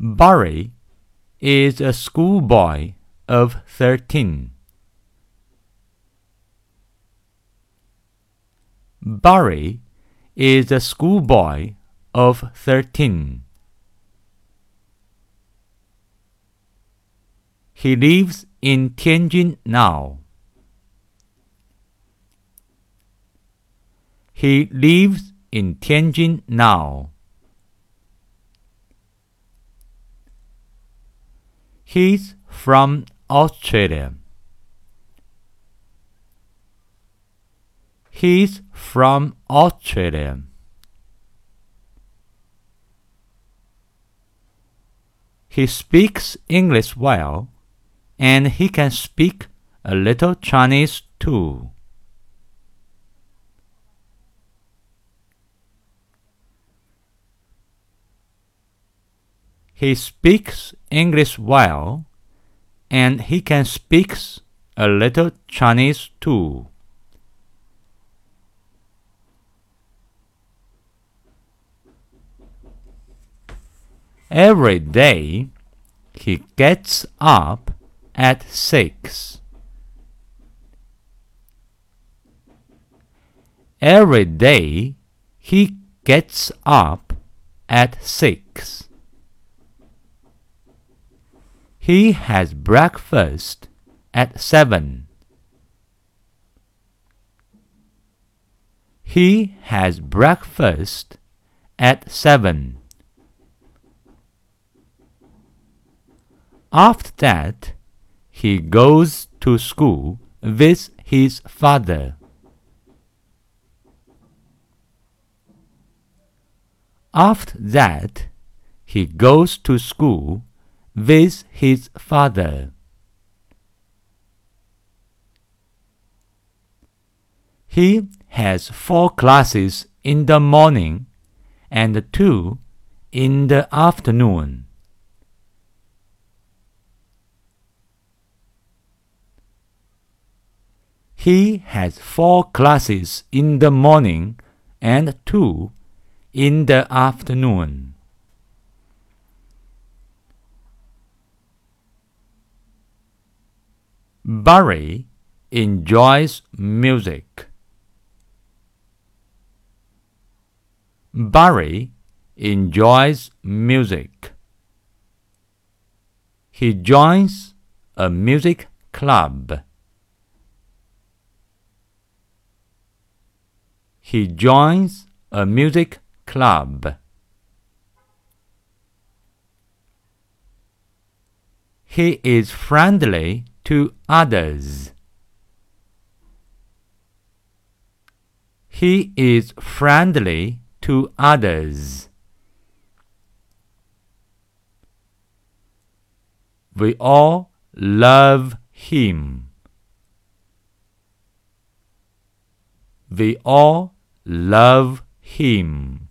Barry is a schoolboy of thirteen. Barry is a schoolboy of thirteen. He lives in Tianjin now. He lives in Tianjin now. He's from Australia. He's from Australia. He speaks English well, and he can speak a little Chinese too. He speaks English well, and he can speak a little Chinese too. Every day he gets up at six. Every day he gets up at six. He has breakfast at seven. He has breakfast at seven. After that, he goes to school with his father. After that, he goes to school with his father. He has four classes in the morning and two in the afternoon. He has four classes in the morning and two in the afternoon. Barry enjoys music. Barry enjoys music. He joins a music club. He joins a music club. He is friendly to others. He is friendly to others. We all love him. We all love him.